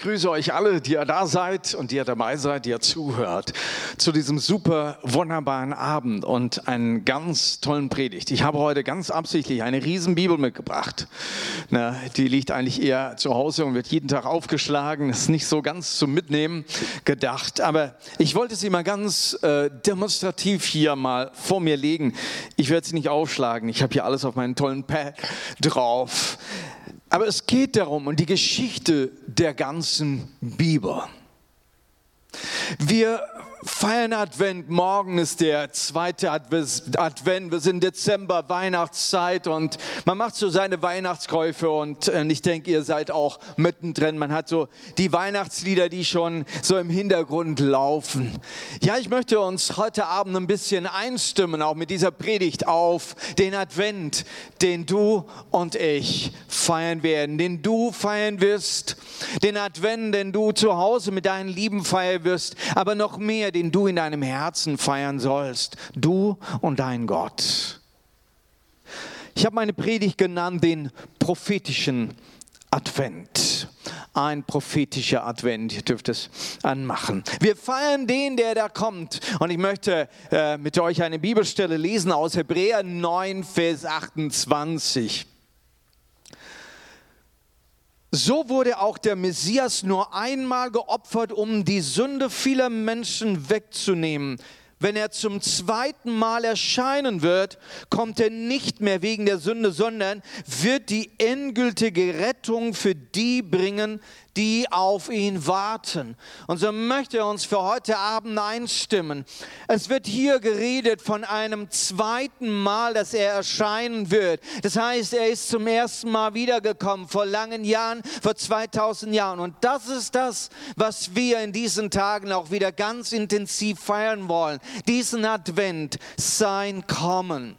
grüße euch alle, die ihr da seid und die ihr dabei seid, die ihr zuhört, zu diesem super wunderbaren Abend und einen ganz tollen Predigt. Ich habe heute ganz absichtlich eine riesen Bibel mitgebracht. Na, die liegt eigentlich eher zu Hause und wird jeden Tag aufgeschlagen. Ist nicht so ganz zum Mitnehmen gedacht, aber ich wollte sie mal ganz äh, demonstrativ hier mal vor mir legen. Ich werde sie nicht aufschlagen. Ich habe hier alles auf meinen tollen Pad drauf. Aber es geht darum, um die Geschichte der ganzen Bibel. Wir feiern Advent. Morgen ist der zweite Advent. Wir sind Dezember, Weihnachtszeit und man macht so seine Weihnachtskäufe und äh, ich denke, ihr seid auch mittendrin. Man hat so die Weihnachtslieder, die schon so im Hintergrund laufen. Ja, ich möchte uns heute Abend ein bisschen einstimmen, auch mit dieser Predigt auf den Advent, den du und ich feiern werden, den du feiern wirst, den Advent, den du zu Hause mit deinen Lieben feiern wirst, aber noch mehr den du in deinem Herzen feiern sollst, du und dein Gott. Ich habe meine Predigt genannt den prophetischen Advent. Ein prophetischer Advent, ihr dürft es anmachen. Wir feiern den, der da kommt. Und ich möchte äh, mit euch eine Bibelstelle lesen aus Hebräer 9, Vers 28. So wurde auch der Messias nur einmal geopfert, um die Sünde vieler Menschen wegzunehmen. Wenn er zum zweiten Mal erscheinen wird, kommt er nicht mehr wegen der Sünde, sondern wird die endgültige Rettung für die bringen, die auf ihn warten. Und so möchte er uns für heute Abend einstimmen. Es wird hier geredet von einem zweiten Mal, dass er erscheinen wird. Das heißt, er ist zum ersten Mal wiedergekommen vor langen Jahren, vor 2000 Jahren. Und das ist das, was wir in diesen Tagen auch wieder ganz intensiv feiern wollen. Diesen Advent, sein Kommen.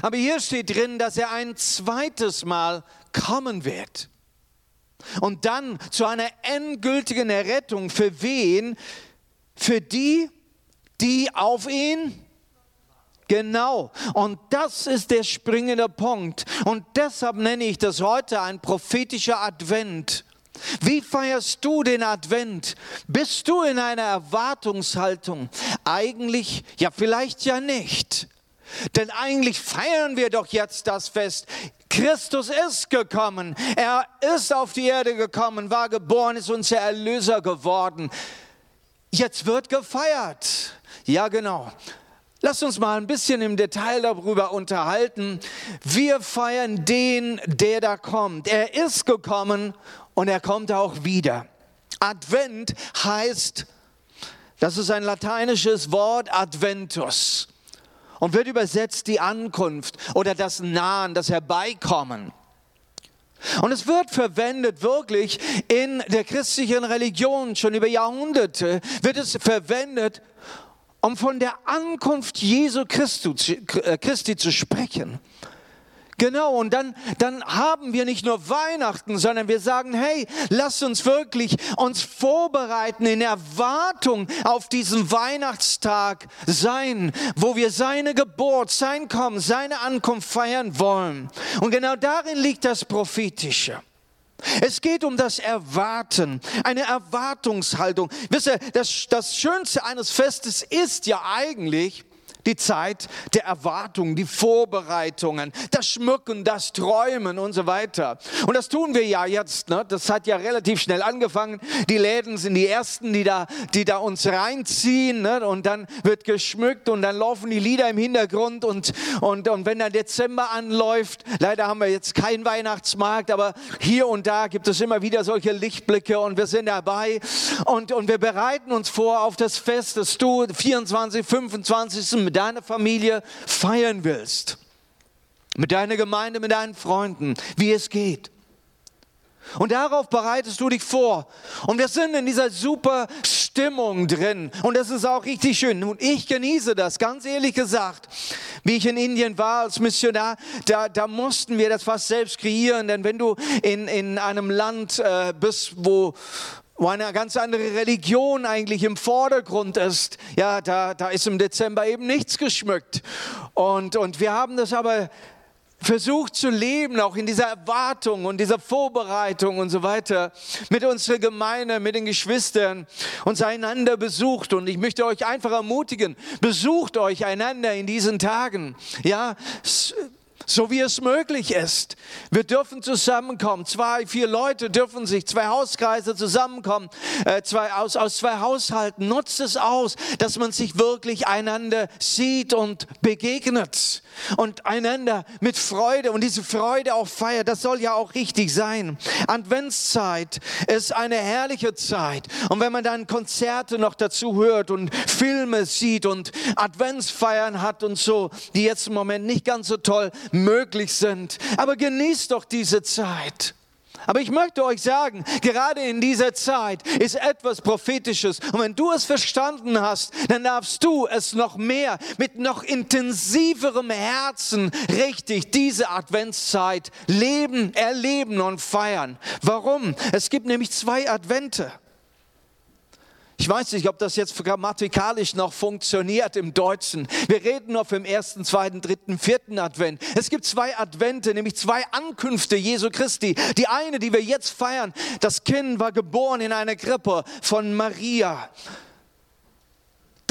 Aber hier steht drin, dass er ein zweites Mal kommen wird. Und dann zu einer endgültigen Errettung. Für wen? Für die, die auf ihn Genau. Und das ist der springende Punkt. Und deshalb nenne ich das heute ein prophetischer Advent. Wie feierst du den Advent? Bist du in einer Erwartungshaltung? Eigentlich, ja vielleicht ja nicht. Denn eigentlich feiern wir doch jetzt das Fest. Christus ist gekommen. Er ist auf die Erde gekommen, war geboren, ist unser Erlöser geworden. Jetzt wird gefeiert. Ja, genau. Lass uns mal ein bisschen im Detail darüber unterhalten. Wir feiern den, der da kommt. Er ist gekommen und er kommt auch wieder. Advent heißt, das ist ein lateinisches Wort, Adventus und wird übersetzt die Ankunft oder das Nahen, das Herbeikommen. Und es wird verwendet wirklich in der christlichen Religion, schon über Jahrhunderte wird es verwendet, um von der Ankunft Jesu äh, Christi zu sprechen. Genau, und dann, dann haben wir nicht nur Weihnachten, sondern wir sagen, hey, lass uns wirklich uns vorbereiten in Erwartung auf diesen Weihnachtstag sein, wo wir seine Geburt, sein Kommen, seine Ankunft feiern wollen. Und genau darin liegt das Prophetische. Es geht um das Erwarten, eine Erwartungshaltung. Wisst ihr, das, das Schönste eines Festes ist ja eigentlich, die Zeit der Erwartung, die Vorbereitungen, das Schmücken, das Träumen und so weiter. Und das tun wir ja jetzt. Ne? Das hat ja relativ schnell angefangen. Die Läden sind die ersten, die da, die da uns reinziehen. Ne? Und dann wird geschmückt und dann laufen die Lieder im Hintergrund. Und, und, und wenn der Dezember anläuft, leider haben wir jetzt keinen Weihnachtsmarkt, aber hier und da gibt es immer wieder solche Lichtblicke und wir sind dabei. Und, und wir bereiten uns vor auf das Fest, das du 24, 25 mit deiner Familie feiern willst, mit deiner Gemeinde, mit deinen Freunden, wie es geht. Und darauf bereitest du dich vor. Und wir sind in dieser super Stimmung drin. Und das ist auch richtig schön. Und ich genieße das, ganz ehrlich gesagt. Wie ich in Indien war als Missionar, da, da mussten wir das fast selbst kreieren. Denn wenn du in, in einem Land äh, bist, wo, wo eine ganz andere Religion eigentlich im Vordergrund ist, ja, da, da ist im Dezember eben nichts geschmückt. Und, und wir haben das aber versucht zu leben, auch in dieser Erwartung und dieser Vorbereitung und so weiter, mit unserer Gemeinde, mit den Geschwistern, uns einander besucht. Und ich möchte euch einfach ermutigen, besucht euch einander in diesen Tagen. Ja, so wie es möglich ist. Wir dürfen zusammenkommen. Zwei, vier Leute dürfen sich, zwei Hauskreise zusammenkommen, äh, zwei, aus, aus zwei Haushalten. Nutzt es aus, dass man sich wirklich einander sieht und begegnet und einander mit Freude und diese Freude auch feiert. Das soll ja auch richtig sein. Adventszeit ist eine herrliche Zeit. Und wenn man dann Konzerte noch dazu hört und Filme sieht und Adventsfeiern hat und so, die jetzt im Moment nicht ganz so toll möglich sind. Aber genießt doch diese Zeit. Aber ich möchte euch sagen, gerade in dieser Zeit ist etwas Prophetisches. Und wenn du es verstanden hast, dann darfst du es noch mehr, mit noch intensiverem Herzen richtig diese Adventszeit leben, erleben und feiern. Warum? Es gibt nämlich zwei Advente. Ich weiß nicht, ob das jetzt grammatikalisch noch funktioniert im Deutschen. Wir reden noch im ersten, zweiten, dritten, vierten Advent. Es gibt zwei Advente, nämlich zwei Ankünfte Jesu Christi. Die eine, die wir jetzt feiern, das Kind war geboren in einer Krippe von Maria.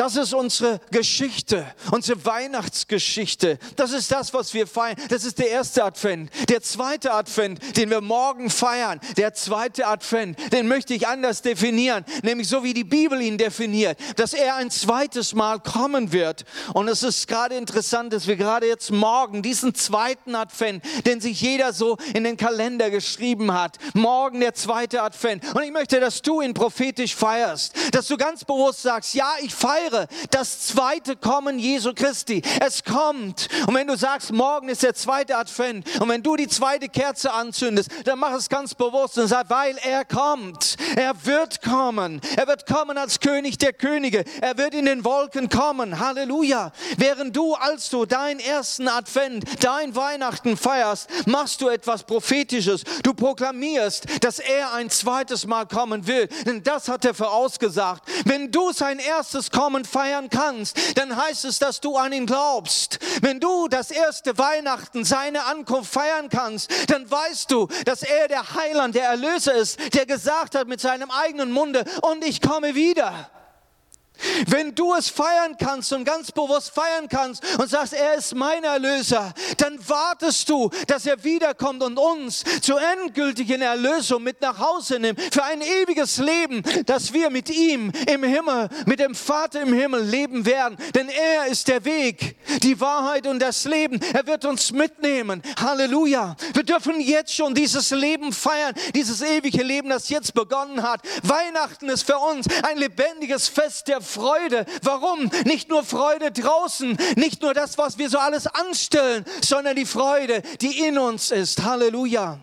Das ist unsere Geschichte, unsere Weihnachtsgeschichte. Das ist das, was wir feiern. Das ist der erste Advent. Der zweite Advent, den wir morgen feiern, der zweite Advent, den möchte ich anders definieren, nämlich so wie die Bibel ihn definiert, dass er ein zweites Mal kommen wird. Und es ist gerade interessant, dass wir gerade jetzt morgen diesen zweiten Advent, den sich jeder so in den Kalender geschrieben hat, morgen der zweite Advent. Und ich möchte, dass du ihn prophetisch feierst, dass du ganz bewusst sagst, ja, ich feiere feiere das zweite Kommen Jesu Christi. Es kommt. Und wenn du sagst, morgen ist der zweite Advent und wenn du die zweite Kerze anzündest, dann mach es ganz bewusst und sag, weil er kommt. Er wird kommen. Er wird kommen als König der Könige. Er wird in den Wolken kommen. Halleluja. Während du, als du deinen ersten Advent, dein Weihnachten feierst, machst du etwas Prophetisches. Du proklamierst, dass er ein zweites Mal kommen will. Denn das hat er vorausgesagt. Wenn du sein erstes Kommen Kommen feiern kannst, dann heißt es, dass du an ihn glaubst. Wenn du das erste Weihnachten, seine Ankunft feiern kannst, dann weißt du, dass er der Heiland, der Erlöser ist, der gesagt hat mit seinem eigenen Munde, und ich komme wieder. Wenn du es feiern kannst und ganz bewusst feiern kannst und sagst, er ist mein Erlöser, dann wartest du, dass er wiederkommt und uns zur endgültigen Erlösung mit nach Hause nimmt, für ein ewiges Leben, dass wir mit ihm im Himmel, mit dem Vater im Himmel leben werden. Denn er ist der Weg, die Wahrheit und das Leben. Er wird uns mitnehmen. Halleluja. Wir dürfen jetzt schon dieses Leben feiern, dieses ewige Leben, das jetzt begonnen hat. Weihnachten ist für uns ein lebendiges Fest der Freude. Warum? Nicht nur Freude draußen, nicht nur das, was wir so alles anstellen, sondern die Freude, die in uns ist. Halleluja.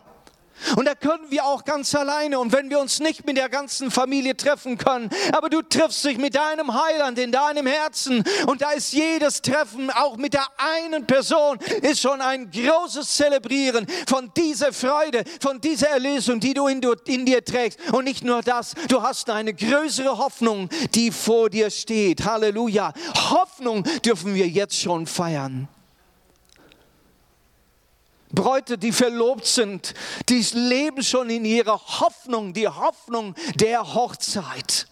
Und da können wir auch ganz alleine. Und wenn wir uns nicht mit der ganzen Familie treffen können, aber du triffst dich mit deinem Heiland in deinem Herzen und da ist jedes Treffen auch mit der einen Person, ist schon ein großes Zelebrieren von dieser Freude, von dieser Erlösung, die du in, in dir trägst. Und nicht nur das, du hast eine größere Hoffnung, die vor dir steht. Halleluja. Hoffnung dürfen wir jetzt schon feiern. Bräute, die verlobt sind, die leben schon in ihrer Hoffnung, die Hoffnung der Hochzeit.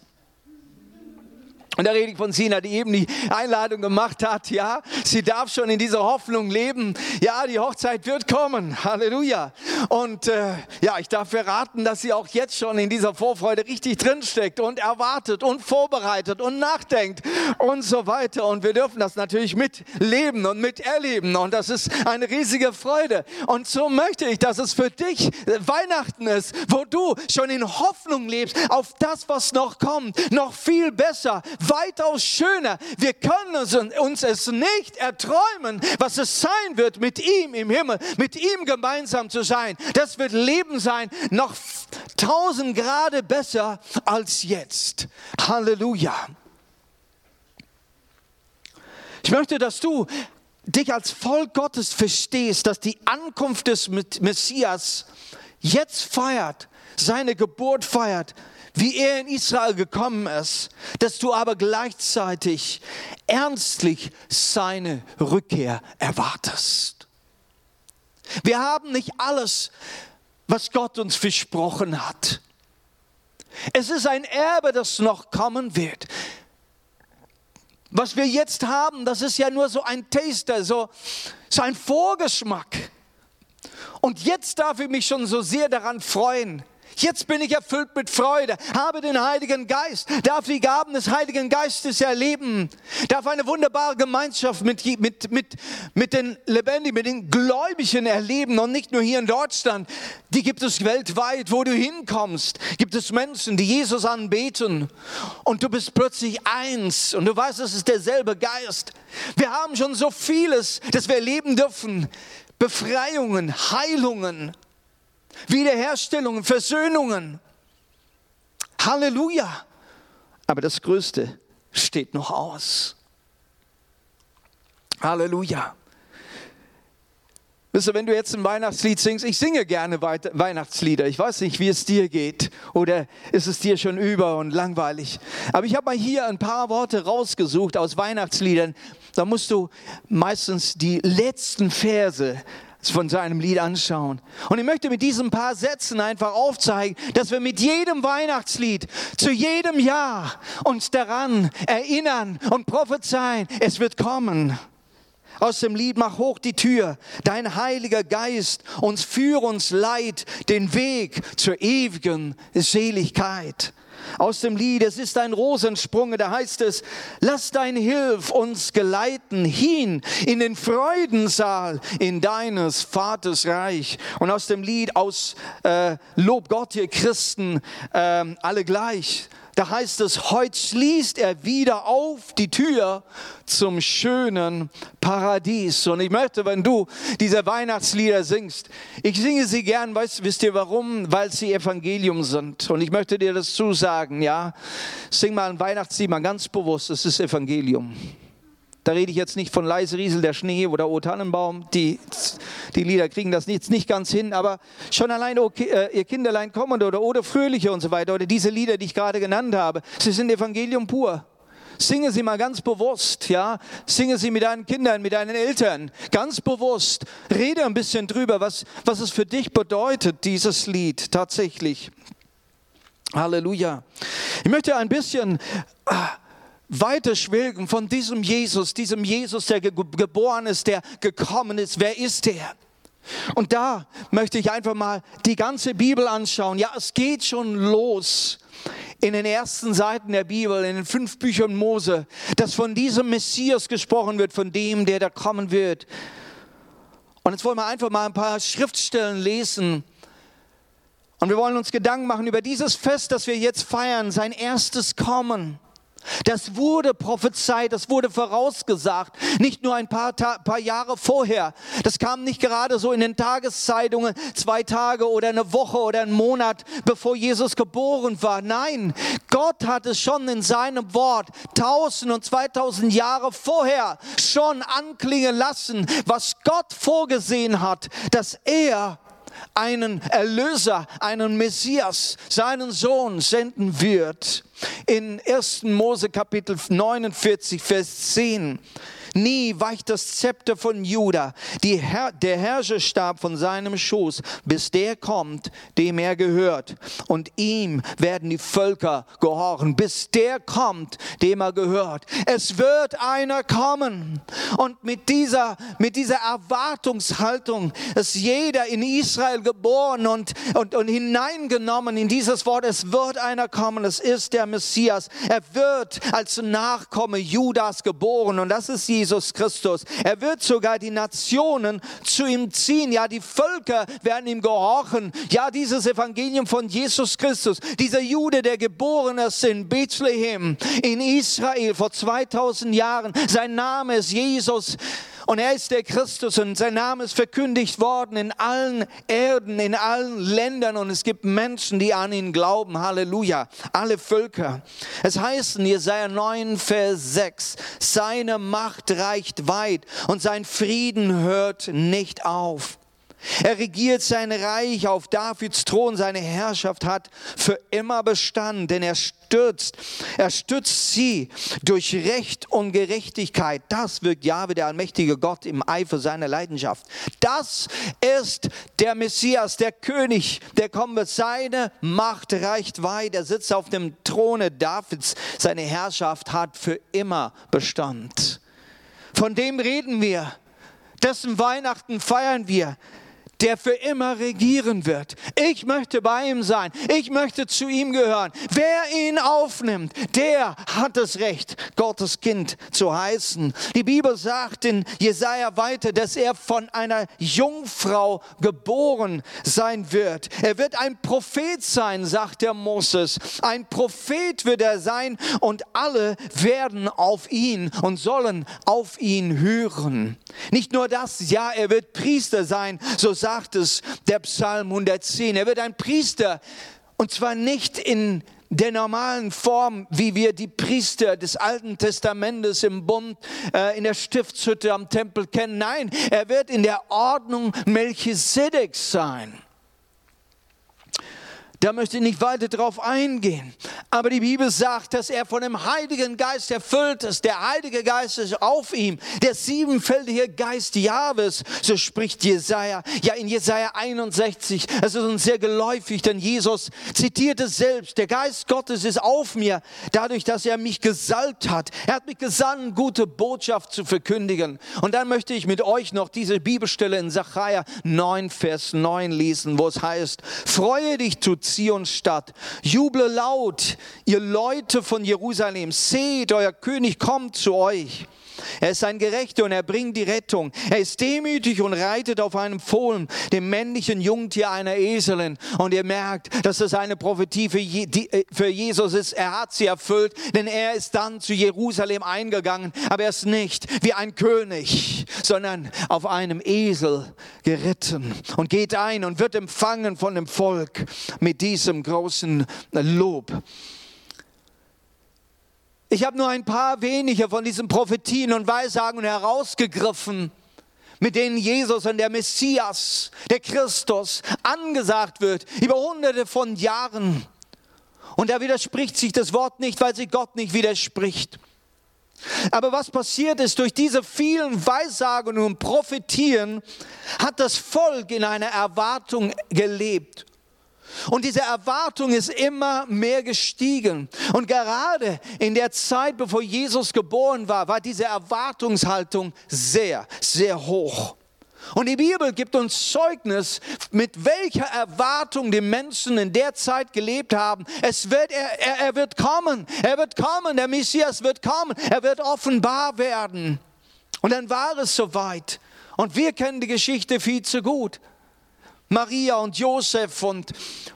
Und da rede ich von Sina, die eben die Einladung gemacht hat. Ja, sie darf schon in dieser Hoffnung leben. Ja, die Hochzeit wird kommen. Halleluja. Und äh, ja, ich darf verraten, dass sie auch jetzt schon in dieser Vorfreude richtig drinsteckt und erwartet und vorbereitet und nachdenkt und so weiter. Und wir dürfen das natürlich mitleben und miterleben. Und das ist eine riesige Freude. Und so möchte ich, dass es für dich Weihnachten ist, wo du schon in Hoffnung lebst auf das, was noch kommt. Noch viel besser weitaus schöner. Wir können uns es nicht erträumen, was es sein wird, mit ihm im Himmel, mit ihm gemeinsam zu sein. Das wird Leben sein, noch tausend Grade besser als jetzt. Halleluja. Ich möchte, dass du dich als Volk Gottes verstehst, dass die Ankunft des Messias jetzt feiert, seine Geburt feiert, wie er in Israel gekommen ist, dass du aber gleichzeitig ernstlich seine Rückkehr erwartest. Wir haben nicht alles, was Gott uns versprochen hat. Es ist ein Erbe, das noch kommen wird. Was wir jetzt haben, das ist ja nur so ein Taster, so, so ein Vorgeschmack. Und jetzt darf ich mich schon so sehr daran freuen, Jetzt bin ich erfüllt mit Freude, habe den Heiligen Geist, darf die Gaben des Heiligen Geistes erleben, darf eine wunderbare Gemeinschaft mit, mit, mit, mit den Lebendigen, mit den Gläubigen erleben und nicht nur hier in Deutschland. Die gibt es weltweit, wo du hinkommst. Gibt es Menschen, die Jesus anbeten und du bist plötzlich eins und du weißt, es ist derselbe Geist. Wir haben schon so vieles, das wir erleben dürfen. Befreiungen, Heilungen, Wiederherstellungen, Versöhnungen. Halleluja. Aber das Größte steht noch aus. Halleluja. Wisst ihr, wenn du jetzt ein Weihnachtslied singst, ich singe gerne Weihnachtslieder. Ich weiß nicht, wie es dir geht. Oder ist es dir schon über und langweilig? Aber ich habe mal hier ein paar Worte rausgesucht aus Weihnachtsliedern. Da musst du meistens die letzten Verse von seinem Lied anschauen. Und ich möchte mit diesen paar Sätzen einfach aufzeigen, dass wir mit jedem Weihnachtslied, zu jedem Jahr uns daran erinnern und prophezeien, es wird kommen. Aus dem Lied Mach hoch die Tür, dein Heiliger Geist uns führe uns leid den Weg zur ewigen Seligkeit aus dem Lied, es ist ein Rosensprung, da heißt es, lass dein Hilf uns geleiten hin in den Freudensaal in deines Vaters Reich. Und aus dem Lied, aus äh, Lob Gott, ihr Christen, äh, alle gleich, da heißt es, heute schließt er wieder auf die Tür zum schönen Paradies. Und ich möchte, wenn du diese Weihnachtslieder singst, ich singe sie gern, weißt, wisst ihr warum? Weil sie Evangelium sind. Und ich möchte dir das zusagen, ja. Sing mal ein Weihnachtslied mal ganz bewusst, es ist Evangelium. Da rede ich jetzt nicht von Leise Riesel der Schnee oder O Tannenbaum. Die, die Lieder kriegen das jetzt nicht ganz hin, aber schon allein oh, äh, Ihr Kinderlein kommende oder Oder Fröhliche und so weiter oder diese Lieder, die ich gerade genannt habe, sie sind Evangelium pur. Singe sie mal ganz bewusst, ja. Singe sie mit deinen Kindern, mit deinen Eltern, ganz bewusst. Rede ein bisschen drüber, was, was es für dich bedeutet, dieses Lied tatsächlich. Halleluja. Ich möchte ein bisschen ah, weiterschwelgen von diesem Jesus, diesem Jesus, der geboren ist, der gekommen ist. Wer ist er? Und da möchte ich einfach mal die ganze Bibel anschauen. Ja, es geht schon los in den ersten Seiten der Bibel, in den fünf Büchern Mose, dass von diesem Messias gesprochen wird, von dem, der da kommen wird. Und jetzt wollen wir einfach mal ein paar Schriftstellen lesen. Und wir wollen uns Gedanken machen über dieses Fest, das wir jetzt feiern, sein erstes Kommen. Das wurde prophezeit, das wurde vorausgesagt, nicht nur ein paar, paar Jahre vorher. Das kam nicht gerade so in den Tageszeitungen, zwei Tage oder eine Woche oder einen Monat, bevor Jesus geboren war. Nein, Gott hat es schon in seinem Wort tausend und zweitausend Jahre vorher schon anklingen lassen, was Gott vorgesehen hat, dass er einen Erlöser, einen Messias, seinen Sohn senden wird. In 1. Mose Kapitel 49, Vers 10 Nie weicht das Zepter von Juda, Herr, der Herrscherstab von seinem Schoß, bis der kommt, dem er gehört. Und ihm werden die Völker gehorchen, bis der kommt, dem er gehört. Es wird einer kommen. Und mit dieser, mit dieser Erwartungshaltung ist jeder in Israel geboren und, und, und hineingenommen in dieses Wort. Es wird einer kommen. Es ist der Messias. Er wird als Nachkomme Judas geboren. Und das ist Jesus. Jesus Christus. Er wird sogar die Nationen zu ihm ziehen. Ja, die Völker werden ihm gehorchen. Ja, dieses Evangelium von Jesus Christus, dieser Jude, der geboren ist in Bethlehem, in Israel vor 2000 Jahren. Sein Name ist Jesus. Und er ist der Christus und sein Name ist verkündigt worden in allen Erden, in allen Ländern und es gibt Menschen, die an ihn glauben. Halleluja. Alle Völker. Es heißt in Jesaja 9, Vers 6, seine Macht reicht weit und sein Frieden hört nicht auf. Er regiert sein Reich auf Davids Thron, seine Herrschaft hat für immer Bestand, denn er stürzt, er stützt sie durch Recht und Gerechtigkeit. Das wirkt Jahwe, der allmächtige Gott, im Eifer seiner Leidenschaft. Das ist der Messias, der König, der kommen wird. Seine Macht reicht weit. Er sitzt auf dem Throne Davids. Seine Herrschaft hat für immer Bestand. Von dem reden wir. Dessen Weihnachten feiern wir der für immer regieren wird. Ich möchte bei ihm sein. Ich möchte zu ihm gehören. Wer ihn aufnimmt, der hat das Recht, Gottes Kind zu heißen. Die Bibel sagt in Jesaja weiter, dass er von einer Jungfrau geboren sein wird. Er wird ein Prophet sein, sagt der Moses. Ein Prophet wird er sein und alle werden auf ihn und sollen auf ihn hören. Nicht nur das, ja, er wird Priester sein, so sagt sagt es der Psalm 110. Er wird ein Priester und zwar nicht in der normalen Form, wie wir die Priester des Alten Testamentes im Bund, äh, in der Stiftshütte am Tempel kennen. Nein, er wird in der Ordnung Melchisedeks sein. Da möchte ich nicht weiter drauf eingehen. Aber die Bibel sagt, dass er von dem Heiligen Geist erfüllt ist. Der Heilige Geist ist auf ihm. Der siebenfältige Geist Jahwes, so spricht Jesaja. Ja, in Jesaja 61. Es ist uns sehr geläufig, denn Jesus zitiert es selbst. Der Geist Gottes ist auf mir, dadurch, dass er mich gesalbt hat. Er hat mich gesandt, gute Botschaft zu verkündigen. Und dann möchte ich mit euch noch diese Bibelstelle in Sacharja 9, Vers 9 lesen, wo es heißt, freue dich zu Zions Stadt. Juble laut, ihr Leute von Jerusalem. Seht, euer König kommt zu euch. Er ist ein Gerechter und er bringt die Rettung. Er ist demütig und reitet auf einem Fohlen, dem männlichen Jungtier einer Eselin. Und ihr merkt, dass das eine Prophetie für, äh, Jesus ist. Er hat sie erfüllt, denn er ist dann zu Jerusalem eingegangen. Aber er ist nicht wie ein König, sondern auf einem Esel geritten und geht ein und wird empfangen von dem Volk mit diesem großen Lob. Ich habe nur ein paar wenige von diesen Prophetien und Weissagen herausgegriffen, mit denen Jesus und der Messias, der Christus, angesagt wird über hunderte von Jahren. Und da widerspricht sich das Wort nicht, weil sich Gott nicht widerspricht. Aber was passiert ist, durch diese vielen Weissagungen und Prophetien hat das Volk in einer Erwartung gelebt. Und diese Erwartung ist immer mehr gestiegen. Und gerade in der Zeit, bevor Jesus geboren war, war diese Erwartungshaltung sehr, sehr hoch. Und die Bibel gibt uns Zeugnis, mit welcher Erwartung die Menschen in der Zeit gelebt haben. Es wird, er, er, er wird kommen, er wird kommen, der Messias wird kommen, er wird offenbar werden. Und dann war es soweit. Und wir kennen die Geschichte viel zu gut. Maria und Josef und,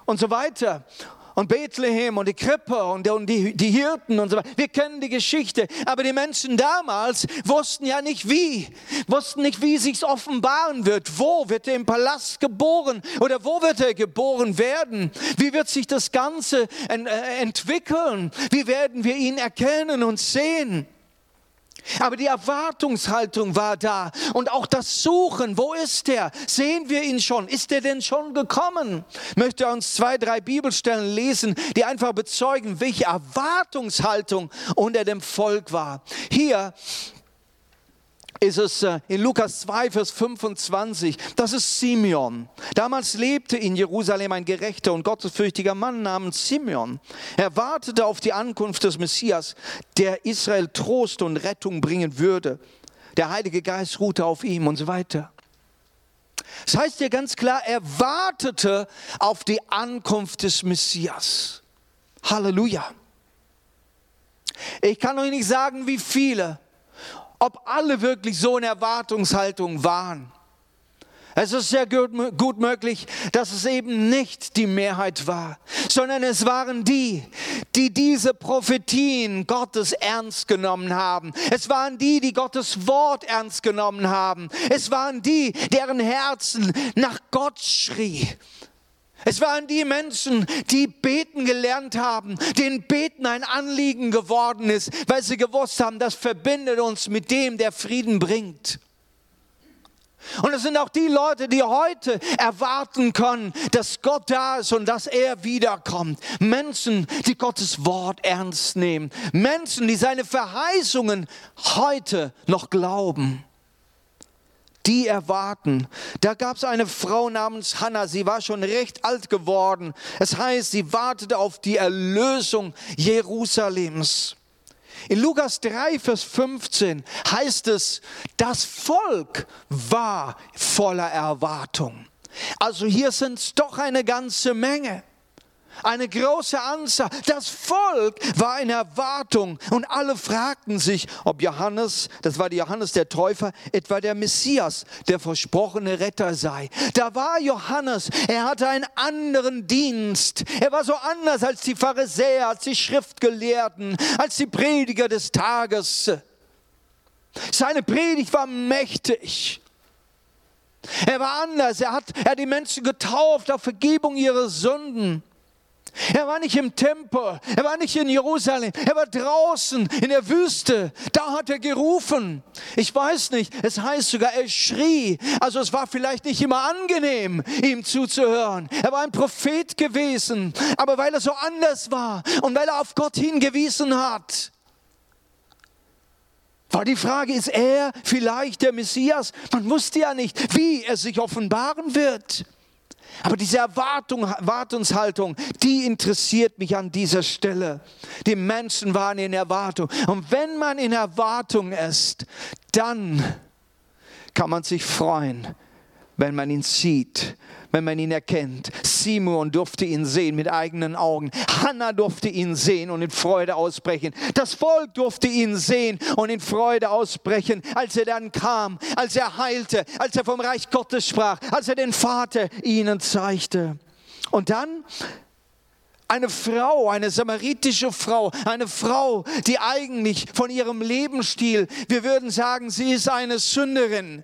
und so weiter. Und Bethlehem und die Krippe und, und die, die Hirten und so weiter. Wir kennen die Geschichte. Aber die Menschen damals wussten ja nicht wie. Wussten nicht, wie sich's offenbaren wird. Wo wird er im Palast geboren? Oder wo wird er geboren werden? Wie wird sich das Ganze äh, entwickeln? Wie werden wir ihn erkennen und sehen? Aber die Erwartungshaltung war da und auch das Suchen, wo ist er? Sehen wir ihn schon? Ist er denn schon gekommen? Möchte uns zwei, drei Bibelstellen lesen, die einfach bezeugen, welche Erwartungshaltung unter dem Volk war. Hier ist es äh, in Lukas 2, Vers 25. Das ist Simeon. Damals lebte in Jerusalem ein gerechter und gottesfürchtiger Mann namens Simeon. Er wartete auf die Ankunft des Messias, der Israel Trost und Rettung bringen würde. Der Heilige Geist ruhte auf ihm und so weiter. Das heißt ja ganz klar, er wartete auf die Ankunft des Messias. Halleluja. Ich kann euch nicht sagen, wie viele ob alle wirklich so in Erwartungshaltung waren. Es ist sehr gut, gut, möglich, dass es eben nicht die Mehrheit war, sondern es waren die, die diese Prophetien Gottes ernst genommen haben. Es waren die, die Gottes Wort ernst genommen haben. Es waren die, deren Herzen nach Gott schrie. Es waren die Menschen, die beten gelernt haben, denen Beten ein Anliegen geworden ist, weil sie gewusst haben, das verbindet uns mit dem, der Frieden bringt. Und es sind auch die Leute, die heute erwarten können, dass Gott da ist und dass er wiederkommt. Menschen, die Gottes Wort ernst nehmen. Menschen, die seine Verheißungen heute noch glauben. Die erwarten. Da gab es eine Frau namens Hannah, sie war schon recht alt geworden. Es heißt, sie wartete auf die Erlösung Jerusalems. In Lukas 3, Vers 15 heißt es, das Volk war voller Erwartung. Also hier sind es doch eine ganze Menge. Eine große Anzahl. Das Volk war in Erwartung und alle fragten sich, ob Johannes, das war Johannes der Täufer, etwa der Messias, der versprochene Retter sei. Da war Johannes, er hatte einen anderen Dienst. Er war so anders als die Pharisäer, als die Schriftgelehrten, als die Prediger des Tages. Seine Predigt war mächtig. Er war anders. Er hat, er hat die Menschen getauft auf Vergebung ihrer Sünden. Er war nicht im Tempel, er war nicht in Jerusalem, er war draußen in der Wüste. Da hat er gerufen. Ich weiß nicht, es heißt sogar, er schrie. Also es war vielleicht nicht immer angenehm, ihm zuzuhören. Er war ein Prophet gewesen, aber weil er so anders war und weil er auf Gott hingewiesen hat, war die Frage, ist er vielleicht der Messias? Man wusste ja nicht, wie er sich offenbaren wird. Aber diese Erwartung, Erwartungshaltung, die interessiert mich an dieser Stelle. Die Menschen waren in Erwartung. Und wenn man in Erwartung ist, dann kann man sich freuen, wenn man ihn sieht, wenn man ihn erkennt. Simon durfte ihn sehen mit eigenen Augen. Hannah durfte ihn sehen und in Freude ausbrechen. Das Volk durfte ihn sehen und in Freude ausbrechen, als er dann kam, als er heilte, als er vom Reich Gottes sprach, als er den Vater ihnen zeigte. Und dann eine Frau, eine samaritische Frau, eine Frau, die eigentlich von ihrem Lebensstil, wir würden sagen, sie ist eine Sünderin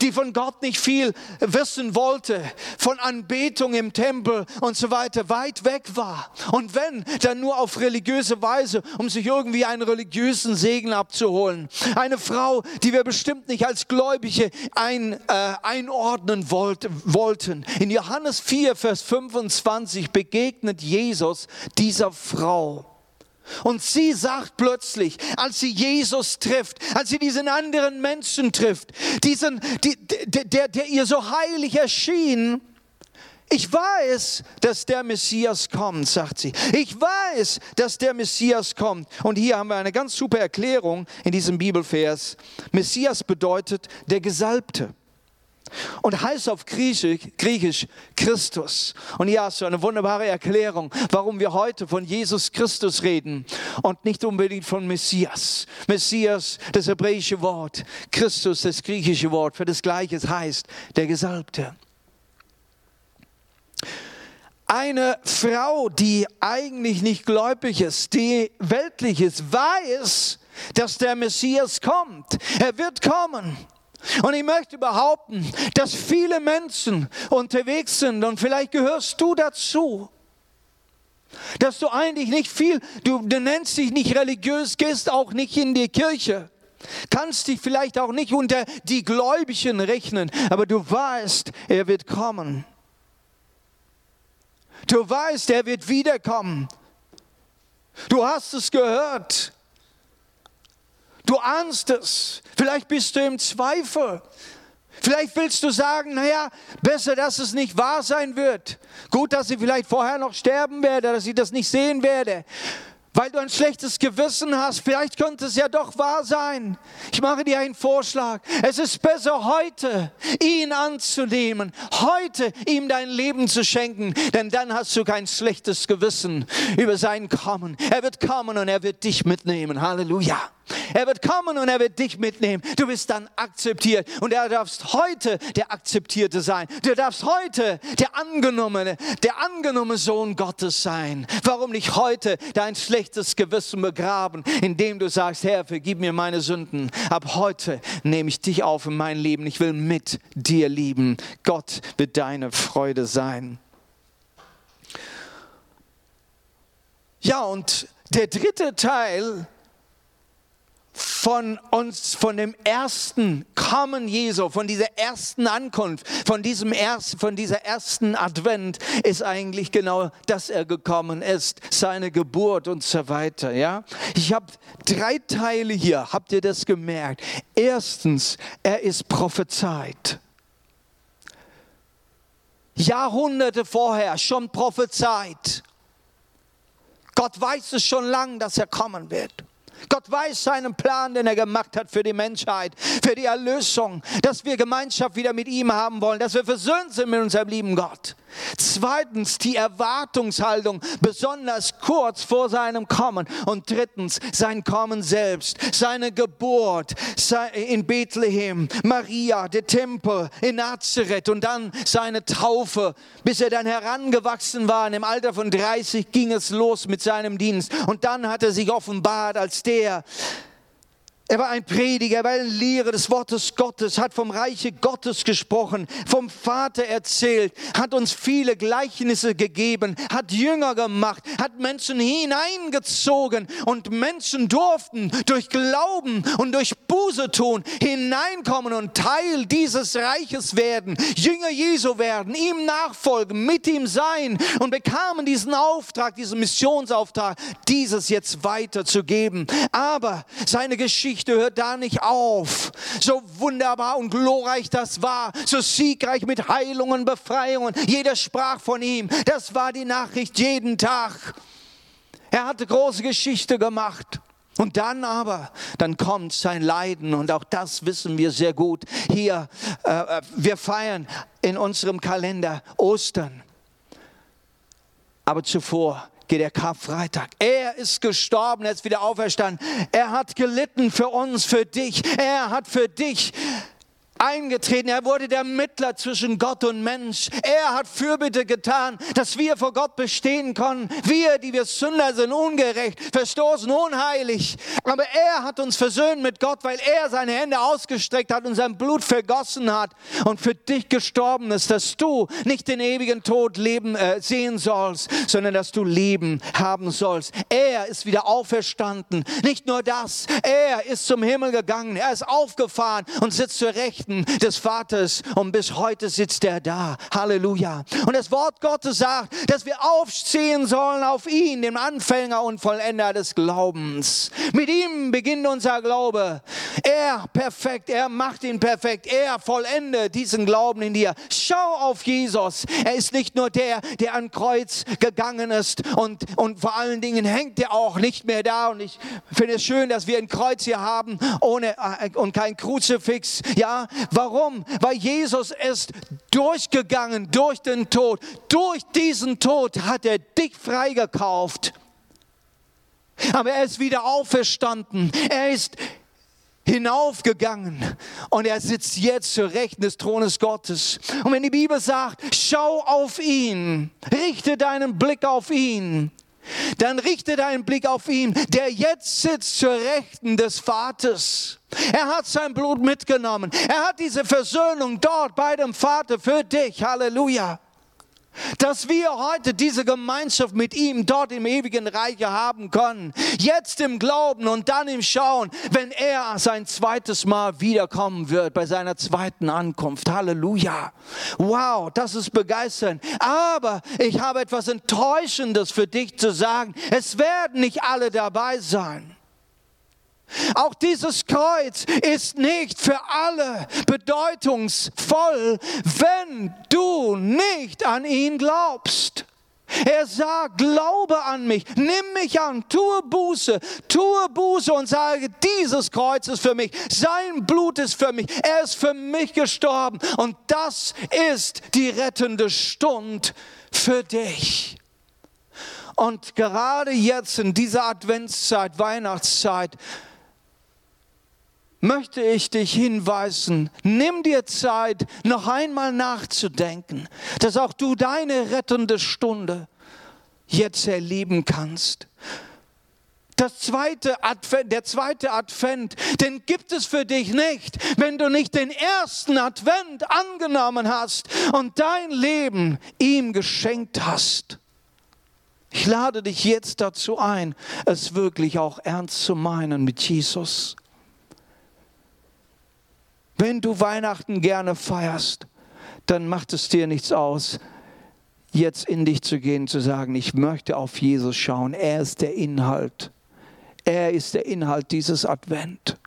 die von Gott nicht viel wissen wollte, von Anbetung im Tempel und so weiter, weit weg war. Und wenn, dann nur auf religiöse Weise, um sich irgendwie einen religiösen Segen abzuholen. Eine Frau, die wir bestimmt nicht als Gläubige ein, äh, einordnen wollt, wollten. In Johannes 4, Vers 25 begegnet Jesus dieser Frau. Und sie sagt plötzlich, als sie Jesus trifft, als sie diesen anderen Menschen trifft, diesen, die, der, der, der ihr so heilig erschien, ich weiß, dass der Messias kommt, sagt sie. Ich weiß, dass der Messias kommt. Und hier haben wir eine ganz super Erklärung in diesem Bibelvers. Messias bedeutet der Gesalbte und heißt auf Griechisch, Griechisch Christus. Und hast du eine wunderbare Erklärung, warum wir heute von Jesus Christus reden und nicht unbedingt von Messias. Messias, das hebräische Wort, Christus, das griechische Wort für das Gleiche heißt der Gesalbte. Eine Frau, die eigentlich nicht gläubig ist, die weltlich ist, weiß, dass der Messias kommt. Er wird kommen. Und ich möchte behaupten, dass viele Menschen unterwegs sind und vielleicht gehörst du dazu, dass du eigentlich nicht viel, du, du nennst dich nicht religiös, gehst auch nicht in die Kirche, kannst dich vielleicht auch nicht unter die Gläubigen rechnen, aber du weißt, er wird kommen. Du weißt, er wird wiederkommen. Du hast es gehört. Du ahnst es. Vielleicht bist du im Zweifel. Vielleicht willst du sagen, naja, besser, dass es nicht wahr sein wird. Gut, dass ich vielleicht vorher noch sterben werde, dass ich das nicht sehen werde weil du ein schlechtes Gewissen hast. Vielleicht könnte es ja doch wahr sein. Ich mache dir einen Vorschlag. Es ist besser heute, ihn anzunehmen, heute ihm dein Leben zu schenken, denn dann hast du kein schlechtes Gewissen über sein Kommen. Er wird kommen und er wird dich mitnehmen. Halleluja. Er wird kommen und er wird dich mitnehmen. Du bist dann akzeptiert und er darfst heute der Akzeptierte sein. Du darfst heute der angenommene, der angenommene Sohn Gottes sein. Warum nicht heute dein schlechtes Gewissen begraben, indem du sagst, Herr, vergib mir meine Sünden. Ab heute nehme ich dich auf in mein Leben. Ich will mit dir lieben. Gott wird deine Freude sein. Ja, und der dritte Teil von uns, von dem ersten Kommen Jesu, von dieser ersten Ankunft, von, diesem erst, von dieser ersten Advent ist eigentlich genau, dass er gekommen ist, seine Geburt und so weiter. Ja? Ich habe drei Teile hier, habt ihr das gemerkt? Erstens, er ist prophezeit. Jahrhunderte vorher schon prophezeit. Gott weiß es schon lange, dass er kommen wird. Gott weiß seinen Plan, den er gemacht hat für die Menschheit, für die Erlösung, dass wir Gemeinschaft wieder mit ihm haben wollen, dass wir versöhnt sind mit unserem lieben Gott. Zweitens die Erwartungshaltung, besonders kurz vor seinem Kommen. Und drittens sein Kommen selbst, seine Geburt in Bethlehem, Maria, der Tempel in Nazareth und dann seine Taufe. Bis er dann herangewachsen war, im Alter von 30 ging es los mit seinem Dienst. Und dann hat er sich offenbart als der, er war ein Prediger, er war ein Lehrer des Wortes Gottes, hat vom Reiche Gottes gesprochen, vom Vater erzählt, hat uns viele Gleichnisse gegeben, hat Jünger gemacht, hat Menschen hineingezogen und Menschen durften durch Glauben und durch Buße tun hineinkommen und Teil dieses Reiches werden, Jünger Jesu werden, ihm nachfolgen, mit ihm sein und bekamen diesen Auftrag, diesen Missionsauftrag, dieses jetzt weiterzugeben. Aber seine Geschichte Geschichte hört da nicht auf. So wunderbar und glorreich das war, so siegreich mit Heilungen, Befreiungen. Jeder sprach von ihm. Das war die Nachricht jeden Tag. Er hatte große Geschichte gemacht. Und dann aber, dann kommt sein Leiden und auch das wissen wir sehr gut. Hier, äh, äh wir feiern in unserem Kalender Ostern. Aber zuvor geht der Karfreitag. Er ist gestorben, er ist wieder auferstanden. Er hat gelitten für uns, für dich. Er hat für dich eingetreten. Er wurde der Mittler zwischen Gott und Mensch. Er hat Fürbitte getan, dass wir vor Gott bestehen können. Wir, die wir Sünder sind, ungerecht, verstoßen, unheilig. Aber er hat uns versöhnt mit Gott, weil er seine Hände ausgestreckt hat und sein Blut vergossen hat und für dich gestorben ist, dass du nicht den ewigen Tod leben äh, sehen sollst, sondern dass du Leben haben sollst. Er ist wieder auferstanden. Nicht nur das, er ist zum Himmel gegangen. Er ist aufgefahren und sitzt zur Rechten Rechten des Vaters und bis heute sitzt er da. Halleluja. Und das Wort Gottes sagt, dass wir aufstehen sollen auf ihn, den Anfänger und Vollender des Glaubens. Mit ihm beginnt unser Glaube. Er perfekt, er macht ihn perfekt, er vollendet diesen Glauben in dir. Schau auf Jesus. Er ist nicht nur der, der an Kreuz gegangen ist und, und vor allen Dingen hängt er auch nicht mehr da. Und ich finde es schön, dass wir ein Kreuz hier haben ohne, äh, und kein Kruzifix. Ja, Warum? Weil Jesus ist durchgegangen durch den Tod. Durch diesen Tod hat er dich freigekauft. Aber er ist wieder auferstanden. Er ist hinaufgegangen und er sitzt jetzt zur Rechten des Thrones Gottes. Und wenn die Bibel sagt, schau auf ihn, richte deinen Blick auf ihn, dann richte deinen Blick auf ihn, der jetzt sitzt zur Rechten des Vaters. Er hat sein Blut mitgenommen. Er hat diese Versöhnung dort bei dem Vater für dich. Halleluja. Dass wir heute diese Gemeinschaft mit ihm dort im ewigen Reich haben können. Jetzt im Glauben und dann im Schauen, wenn er sein zweites Mal wiederkommen wird, bei seiner zweiten Ankunft. Halleluja. Wow, das ist begeisternd. Aber ich habe etwas Enttäuschendes für dich zu sagen. Es werden nicht alle dabei sein. Auch dieses Kreuz ist nicht für alle bedeutungsvoll, wenn du nicht an ihn glaubst. Er sagt, glaube an mich, nimm mich an, tue Buße, tue Buße und sage, dieses Kreuz ist für mich, sein Blut ist für mich, er ist für mich gestorben und das ist die rettende Stund für dich. Und gerade jetzt in dieser Adventszeit, Weihnachtszeit, möchte ich dich hinweisen, nimm dir Zeit, noch einmal nachzudenken, dass auch du deine rettende Stunde jetzt erleben kannst. Das zweite Advent, der zweite Advent, den gibt es für dich nicht, wenn du nicht den ersten Advent angenommen hast und dein Leben ihm geschenkt hast. Ich lade dich jetzt dazu ein, es wirklich auch ernst zu meinen mit Jesus. Wenn du Weihnachten gerne feierst, dann macht es dir nichts aus, jetzt in dich zu gehen, zu sagen, ich möchte auf Jesus schauen. Er ist der Inhalt. Er ist der Inhalt dieses Advent.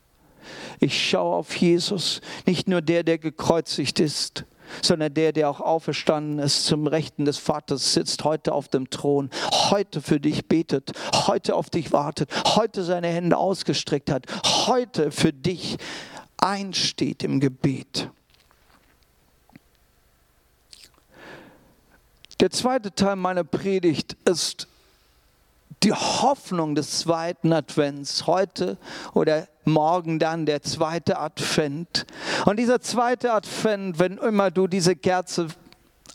Ich schaue auf Jesus, nicht nur der, der gekreuzigt ist, sondern der, der auch auferstanden ist, zum Rechten des Vaters sitzt, heute auf dem Thron, heute für dich betet, heute auf dich wartet, heute seine Hände ausgestreckt hat, heute für dich einsteht im Gebet. Der zweite Teil meiner Predigt ist die Hoffnung des zweiten Advents. Heute oder morgen dann der zweite Advent. Und dieser zweite Advent, wenn immer du diese Kerze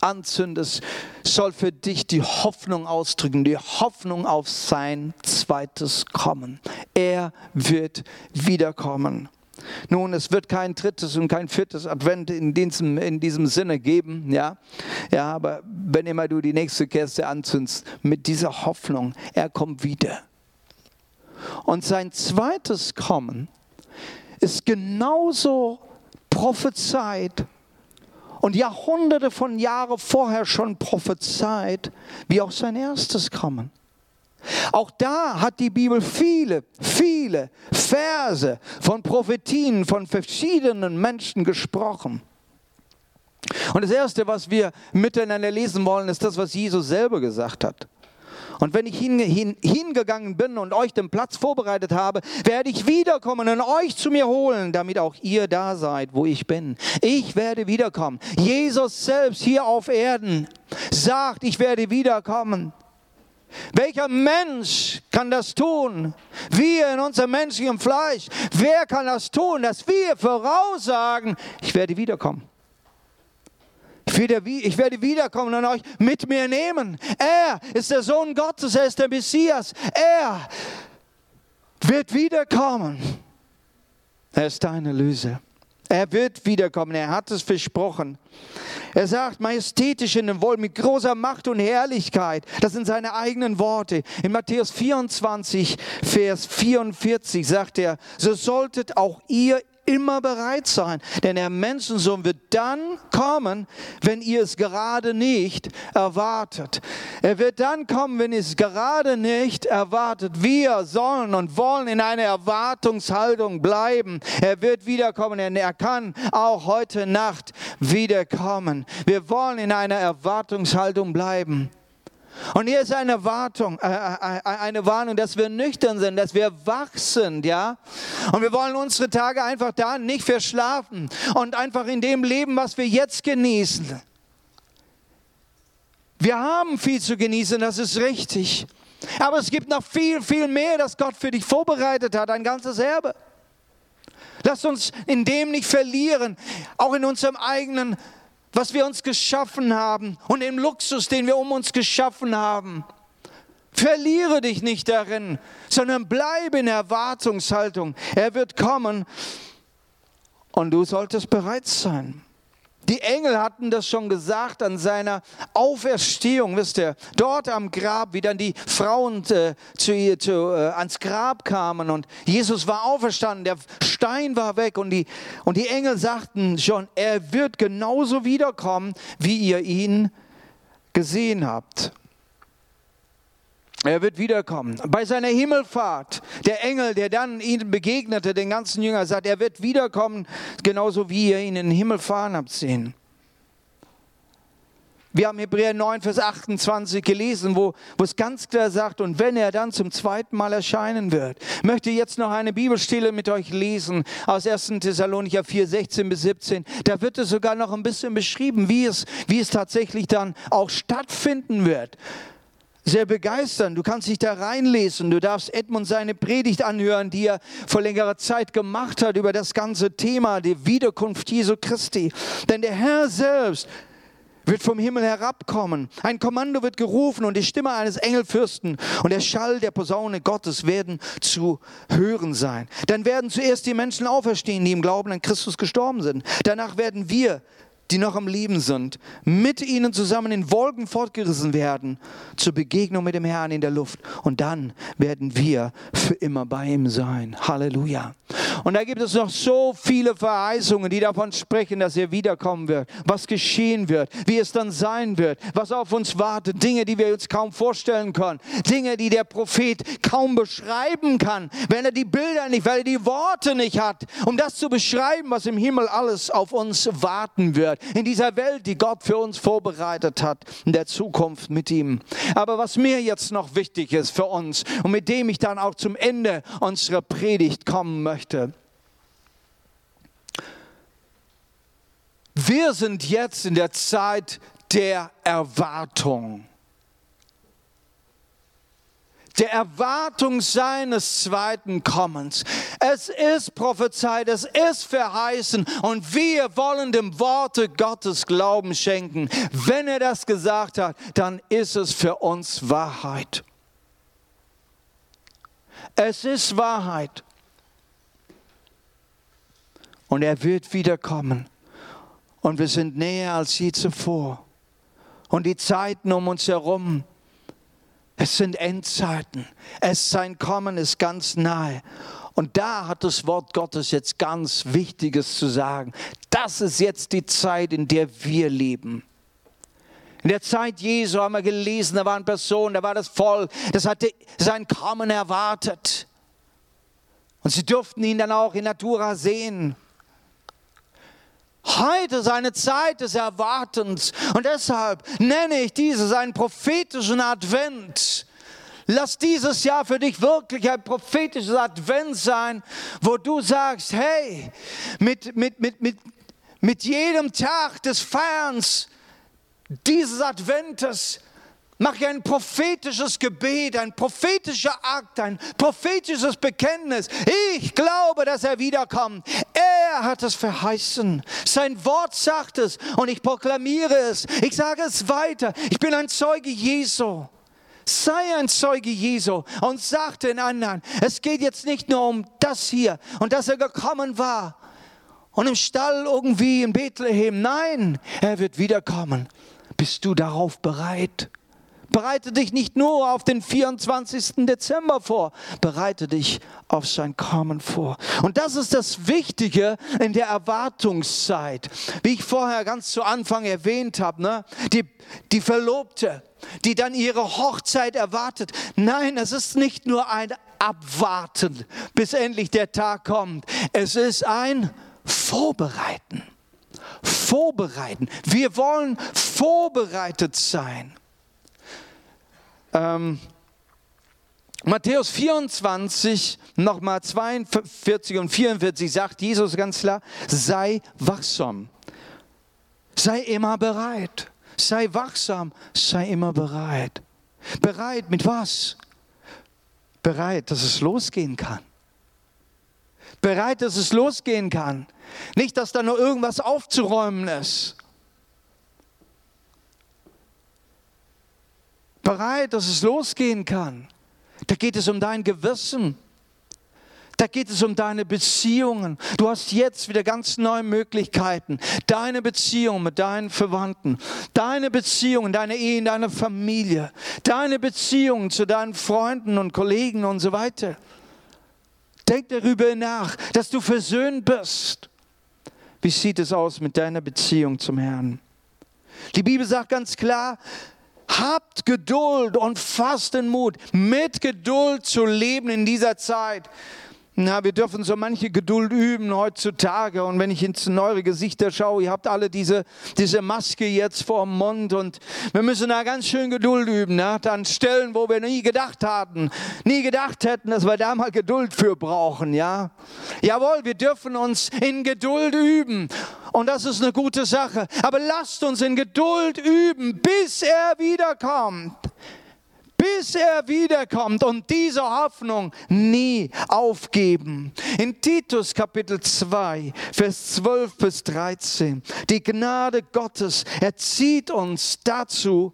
anzündest, soll für dich die Hoffnung ausdrücken, die Hoffnung auf sein zweites Kommen. Er wird wiederkommen. Nun, es wird kein drittes und kein viertes Advent in diesem, in diesem Sinne geben, ja. Ja, aber wenn immer du die nächste Kerze anzündest, mit dieser Hoffnung, er kommt wieder. Und sein zweites Kommen ist genauso prophezeit und Jahrhunderte von Jahren vorher schon prophezeit, wie auch sein erstes Kommen. Auch da hat die Bibel viele, viele Verse von Prophetien von verschiedenen Menschen gesprochen. Und das Erste, was wir miteinander lesen wollen, ist das, was Jesus selber gesagt hat. Und wenn ich hin, hin, hingegangen bin und euch den Platz vorbereitet habe, werde ich wiederkommen und euch zu mir holen, damit auch ihr da seid, wo ich bin. Ich werde wiederkommen. Jesus selbst hier auf Erden sagt, ich werde wiederkommen. Welcher Mensch kann das tun? Wir in unserem menschlichen Fleisch. Wer kann das tun, dass wir voraussagen, ich werde wiederkommen? Ich werde, wiederkommen und euch mit mir nehmen. Er ist der Sohn Gottes, er ist der Messias. Er wird wiederkommen. Er ist deine Löse. Er wird wiederkommen, er hat es versprochen. Er sagt majestätisch in dem Wohl mit großer Macht und Herrlichkeit. Das sind seine eigenen Worte. In Matthäus 24, Vers 44 sagt er, so solltet auch ihr immer bereit sein, denn der Menschensohn wird dann kommen, wenn ihr es gerade nicht erwartet. Er wird dann kommen, wenn ihr es gerade nicht erwartet. Wir sollen und wollen in einer Erwartungshaltung bleiben. Er wird wiederkommen, denn er kann auch heute Nacht wiederkommen. Wir wollen in einer Erwartungshaltung bleiben. Und hier ist eine Wartung, äh, äh, eine Warnung, dass wir nüchtern sind, dass wir wach sind, ja. Und wir wollen unsere Tage einfach da nicht verschlafen und einfach in dem leben, was wir jetzt genießen. Wir haben viel zu genießen, das ist richtig. Aber es gibt noch viel, viel mehr, das Gott für dich vorbereitet hat, ein ganzes Erbe. Lass uns in dem nicht verlieren, auch in unserem eigenen was wir uns geschaffen haben und den Luxus, den wir um uns geschaffen haben. Verliere dich nicht darin, sondern bleibe in Erwartungshaltung. Er wird kommen und du solltest bereit sein. Die Engel hatten das schon gesagt an seiner Auferstehung, wisst ihr, dort am Grab, wie dann die Frauen äh, zu ihr zu, äh, ans Grab kamen und Jesus war auferstanden, der Stein war weg und die, und die Engel sagten schon, er wird genauso wiederkommen, wie ihr ihn gesehen habt. Er wird wiederkommen. Bei seiner Himmelfahrt, der Engel, der dann ihnen begegnete, den ganzen Jünger, sagt, er wird wiederkommen, genauso wie ihr ihn in den Himmel fahren habt sehen. Wir haben Hebräer 9, Vers 28 gelesen, wo, wo es ganz klar sagt, und wenn er dann zum zweiten Mal erscheinen wird, möchte jetzt noch eine Bibelstelle mit euch lesen aus 1. Thessalonicher 4, 16 bis 17. Da wird es sogar noch ein bisschen beschrieben, wie es, wie es tatsächlich dann auch stattfinden wird sehr begeisternd. Du kannst dich da reinlesen. Du darfst Edmund seine Predigt anhören, die er vor längerer Zeit gemacht hat über das ganze Thema, die Wiederkunft Jesu Christi. Denn der Herr selbst wird vom Himmel herabkommen. Ein Kommando wird gerufen und die Stimme eines Engelfürsten und der Schall der Posaune Gottes werden zu hören sein. Dann werden zuerst die Menschen auferstehen, die im Glauben an Christus gestorben sind. Danach werden wir die noch am Leben sind, mit ihnen zusammen in Wolken fortgerissen werden zur Begegnung mit dem Herrn in der Luft. Und dann werden wir für immer bei ihm sein. Halleluja. Und da gibt es noch so viele Verheißungen, die davon sprechen, dass er wiederkommen wird, was geschehen wird, wie es dann sein wird, was auf uns wartet, Dinge, die wir uns kaum vorstellen können, Dinge, die der Prophet kaum beschreiben kann, wenn er die Bilder nicht, weil er die Worte nicht hat, um das zu beschreiben, was im Himmel alles auf uns warten wird, in dieser Welt, die Gott für uns vorbereitet hat, in der Zukunft mit ihm. Aber was mir jetzt noch wichtig ist für uns und mit dem ich dann auch zum Ende unserer Predigt kommen möchte, Wir sind jetzt in der Zeit der Erwartung. Der Erwartung seines zweiten Kommens. Es ist prophezeit, es ist verheißen und wir wollen dem Worte Gottes Glauben schenken. Wenn er das gesagt hat, dann ist es für uns Wahrheit. Es ist Wahrheit. Und er wird wiederkommen und wir sind näher als je zuvor. Und die Zeiten um uns herum, es sind Endzeiten. Es sein Kommen ist ganz nahe. Und da hat das Wort Gottes jetzt ganz Wichtiges zu sagen. Das ist jetzt die Zeit, in der wir leben. In der Zeit Jesu haben wir gelesen, da waren Personen, da war das Volk, das hatte sein Kommen erwartet. Und sie durften ihn dann auch in Natura sehen. Heute ist eine Zeit des Erwartens und deshalb nenne ich dieses einen prophetischen Advent. Lass dieses Jahr für dich wirklich ein prophetisches Advent sein, wo du sagst, hey, mit, mit, mit, mit, mit jedem Tag des Feierns dieses Adventes Mach ein prophetisches Gebet, ein prophetischer Akt, ein prophetisches Bekenntnis. Ich glaube, dass er wiederkommt. Er hat es verheißen. Sein Wort sagt es und ich proklamiere es. Ich sage es weiter. Ich bin ein Zeuge Jesu. Sei ein Zeuge Jesu und sag den anderen, es geht jetzt nicht nur um das hier und dass er gekommen war und im Stall irgendwie in Bethlehem. Nein, er wird wiederkommen. Bist du darauf bereit? Bereite dich nicht nur auf den 24. Dezember vor, bereite dich auf sein Kommen vor. Und das ist das Wichtige in der Erwartungszeit. Wie ich vorher ganz zu Anfang erwähnt habe, ne? die, die Verlobte, die dann ihre Hochzeit erwartet. Nein, es ist nicht nur ein Abwarten, bis endlich der Tag kommt. Es ist ein Vorbereiten. Vorbereiten. Wir wollen vorbereitet sein. Ähm, Matthäus 24, nochmal 42 und 44 sagt Jesus ganz klar, sei wachsam, sei immer bereit, sei wachsam, sei immer bereit. Bereit mit was? Bereit, dass es losgehen kann. Bereit, dass es losgehen kann. Nicht, dass da nur irgendwas aufzuräumen ist. Bereit, dass es losgehen kann. Da geht es um dein Gewissen. Da geht es um deine Beziehungen. Du hast jetzt wieder ganz neue Möglichkeiten. Deine Beziehung mit deinen Verwandten, deine Beziehung, deine Ehe, in deiner Familie, deine Beziehung zu deinen Freunden und Kollegen und so weiter. Denk darüber nach, dass du versöhnt bist. Wie sieht es aus mit deiner Beziehung zum Herrn? Die Bibel sagt ganz klar, Habt Geduld und fasst Mut, mit Geduld zu leben in dieser Zeit. Na, wir dürfen so manche Geduld üben heutzutage. Und wenn ich ins neue Gesichter schaue, ihr habt alle diese, diese Maske jetzt vor dem Mund und wir müssen da ganz schön Geduld üben. Ne? An Stellen, wo wir nie gedacht hatten, nie gedacht hätten, dass wir da mal Geduld für brauchen. Ja? Jawohl, wir dürfen uns in Geduld üben. Und das ist eine gute Sache. Aber lasst uns in Geduld üben, bis er wiederkommt bis er wiederkommt und diese Hoffnung nie aufgeben. In Titus Kapitel 2, Vers 12 bis 13, die Gnade Gottes erzieht uns dazu,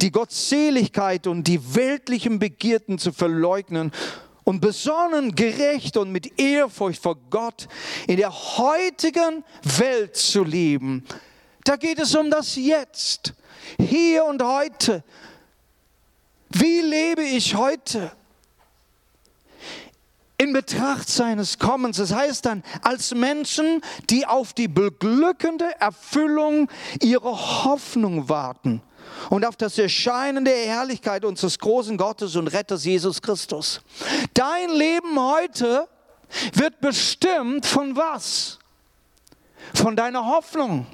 die Gottseligkeit und die weltlichen Begierden zu verleugnen und besonnen, gerecht und mit Ehrfurcht vor Gott in der heutigen Welt zu leben. Da geht es um das Jetzt, hier und heute. Wie lebe ich heute? in Betracht seines Kommens. Das heißt dann, als Menschen, die auf die beglückende Erfüllung ihrer Hoffnung warten und auf das Erscheinen der Herrlichkeit unseres großen Gottes und Retters Jesus Christus. Dein Leben heute wird bestimmt von was? Von deiner Hoffnung,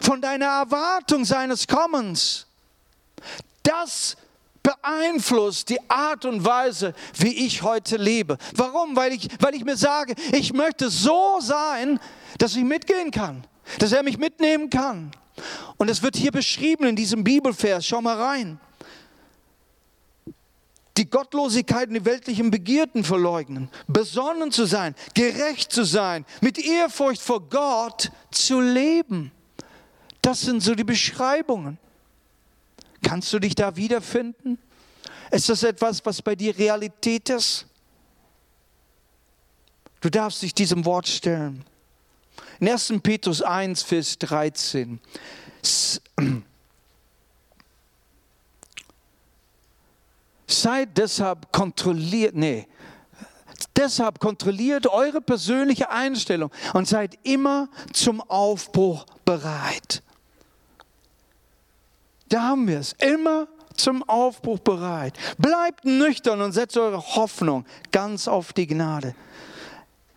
von deiner Erwartung seines Kommens. Das beeinflusst die Art und Weise, wie ich heute lebe. Warum? Weil ich, weil ich mir sage, ich möchte so sein, dass ich mitgehen kann, dass er mich mitnehmen kann. Und es wird hier beschrieben in diesem Bibelvers. Schau mal rein. Die Gottlosigkeit und die weltlichen Begierden verleugnen, besonnen zu sein, gerecht zu sein, mit Ehrfurcht vor Gott zu leben. Das sind so die Beschreibungen. Kannst du dich da wiederfinden? Ist das etwas, was bei dir Realität ist? Du darfst dich diesem Wort stellen. In 1. Petrus 1, Vers 13. Seid deshalb kontrolliert, nee, deshalb kontrolliert eure persönliche Einstellung und seid immer zum Aufbruch bereit. Da haben wir es. Immer zum Aufbruch bereit. Bleibt nüchtern und setzt eure Hoffnung ganz auf die Gnade.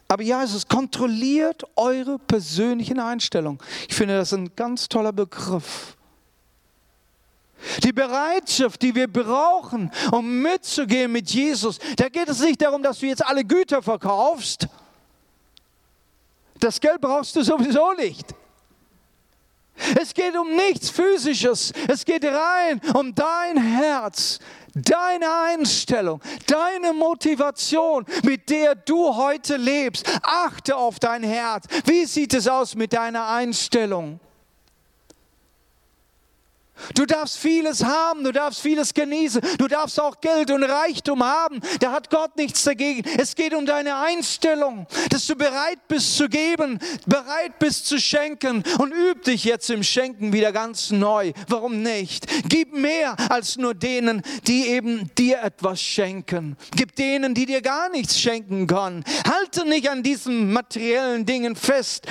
Aber ja, es ist kontrolliert eure persönlichen Einstellungen. Ich finde das ein ganz toller Begriff. Die Bereitschaft, die wir brauchen, um mitzugehen mit Jesus, da geht es nicht darum, dass du jetzt alle Güter verkaufst. Das Geld brauchst du sowieso nicht. Es geht um nichts Physisches. Es geht rein um dein Herz, deine Einstellung, deine Motivation, mit der du heute lebst. Achte auf dein Herz. Wie sieht es aus mit deiner Einstellung? Du darfst vieles haben, du darfst vieles genießen, du darfst auch Geld und Reichtum haben. Da hat Gott nichts dagegen. Es geht um deine Einstellung, dass du bereit bist zu geben, bereit bist zu schenken und üb dich jetzt im Schenken wieder ganz neu. Warum nicht? Gib mehr als nur denen, die eben dir etwas schenken. Gib denen, die dir gar nichts schenken können. Halte nicht an diesen materiellen Dingen fest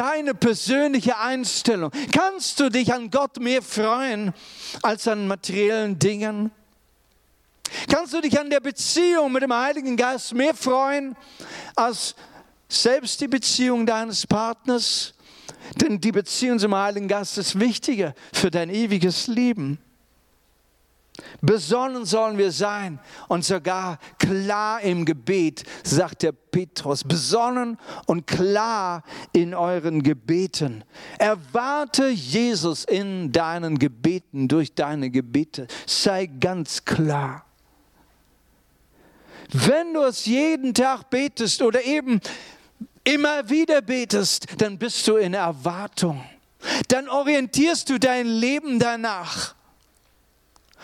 deine persönliche Einstellung? Kannst du dich an Gott mehr freuen als an materiellen Dingen? Kannst du dich an der Beziehung mit dem Heiligen Geist mehr freuen als selbst die Beziehung deines Partners? Denn die Beziehung zum Heiligen Geist ist wichtiger für dein ewiges Leben. Besonnen sollen wir sein und sogar klar im Gebet, sagt der Petrus. Besonnen und klar in euren Gebeten. Erwarte Jesus in deinen Gebeten, durch deine Gebete. Sei ganz klar. Wenn du es jeden Tag betest oder eben immer wieder betest, dann bist du in Erwartung. Dann orientierst du dein Leben danach.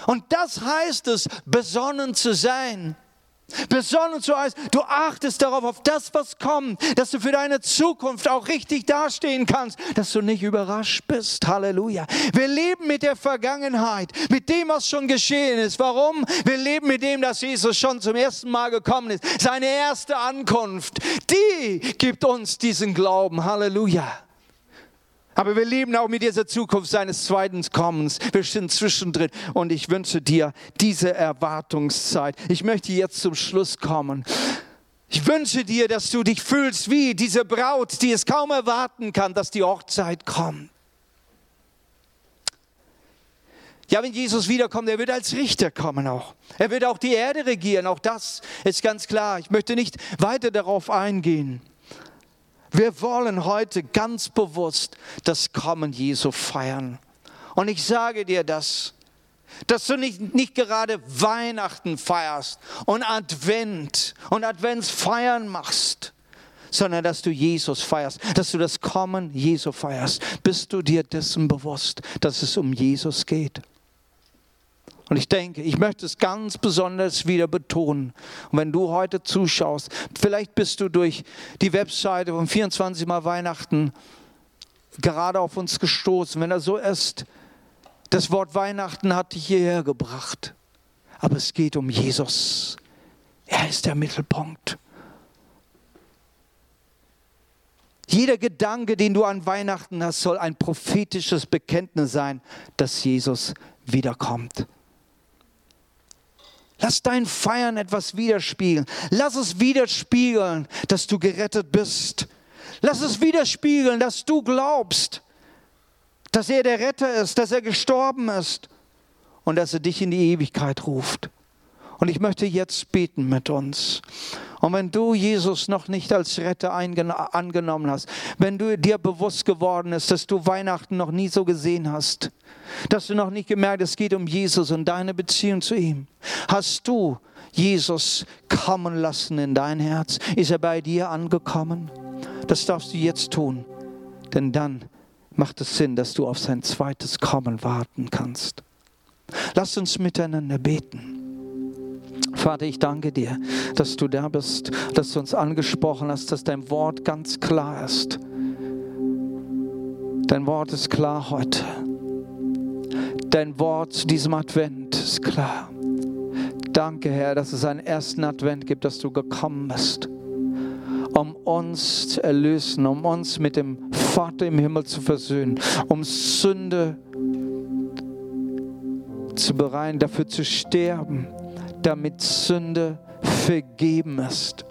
Und das heißt es, besonnen zu sein. Besonnen zu heißt, du achtest darauf, auf das, was kommt, dass du für deine Zukunft auch richtig dastehen kannst, dass du nicht überrascht bist. Halleluja. Wir leben mit der Vergangenheit, mit dem, was schon geschehen ist. Warum? Wir leben mit dem, dass Jesus schon zum ersten Mal gekommen ist. Seine erste Ankunft, die gibt uns diesen Glauben. Halleluja. Aber wir leben auch mit dieser Zukunft seines zweiten Kommens. Wir sind zwischendrin und ich wünsche dir diese Erwartungszeit. Ich möchte jetzt zum Schluss kommen. Ich wünsche dir, dass du dich fühlst wie diese Braut, die es kaum erwarten kann, dass die Hochzeit kommt. Ja, wenn Jesus wiederkommt, er wird als Richter kommen auch. Er wird auch die Erde regieren, auch das ist ganz klar. Ich möchte nicht weiter darauf eingehen. Wir wollen heute ganz bewusst das Kommen Jesu feiern. Und ich sage dir das, dass du nicht, nicht gerade Weihnachten feierst und Advent und Adventsfeiern machst, sondern dass du Jesus feierst, dass du das Kommen Jesu feierst. Bist du dir dessen bewusst, dass es um Jesus geht? Und ich denke, ich möchte es ganz besonders wieder betonen. Und wenn du heute zuschaust, vielleicht bist du durch die Webseite von 24 Mal Weihnachten gerade auf uns gestoßen. Wenn er so ist, das Wort Weihnachten hat dich hierher gebracht. Aber es geht um Jesus. Er ist der Mittelpunkt. Jeder Gedanke, den du an Weihnachten hast, soll ein prophetisches Bekenntnis sein, dass Jesus wiederkommt. Lass dein Feiern etwas widerspiegeln. Lass es widerspiegeln, dass du gerettet bist. Lass es widerspiegeln, dass du glaubst, dass er der Retter ist, dass er gestorben ist und dass er dich in die Ewigkeit ruft. Und ich möchte jetzt beten mit uns. Und wenn du Jesus noch nicht als Retter angenommen hast, wenn du dir bewusst geworden ist, dass du Weihnachten noch nie so gesehen hast, dass du noch nicht gemerkt es geht um Jesus und deine Beziehung zu ihm, hast du Jesus kommen lassen in dein Herz? Ist er bei dir angekommen? Das darfst du jetzt tun, denn dann macht es Sinn, dass du auf sein zweites Kommen warten kannst. Lass uns miteinander beten. Vater, ich danke dir, dass du da bist, dass du uns angesprochen hast, dass dein Wort ganz klar ist. Dein Wort ist klar heute. Dein Wort zu diesem Advent ist klar. Danke, Herr, dass es einen ersten Advent gibt, dass du gekommen bist, um uns zu erlösen, um uns mit dem Vater im Himmel zu versöhnen, um Sünde zu bereinigen, dafür zu sterben damit Sünde vergeben ist,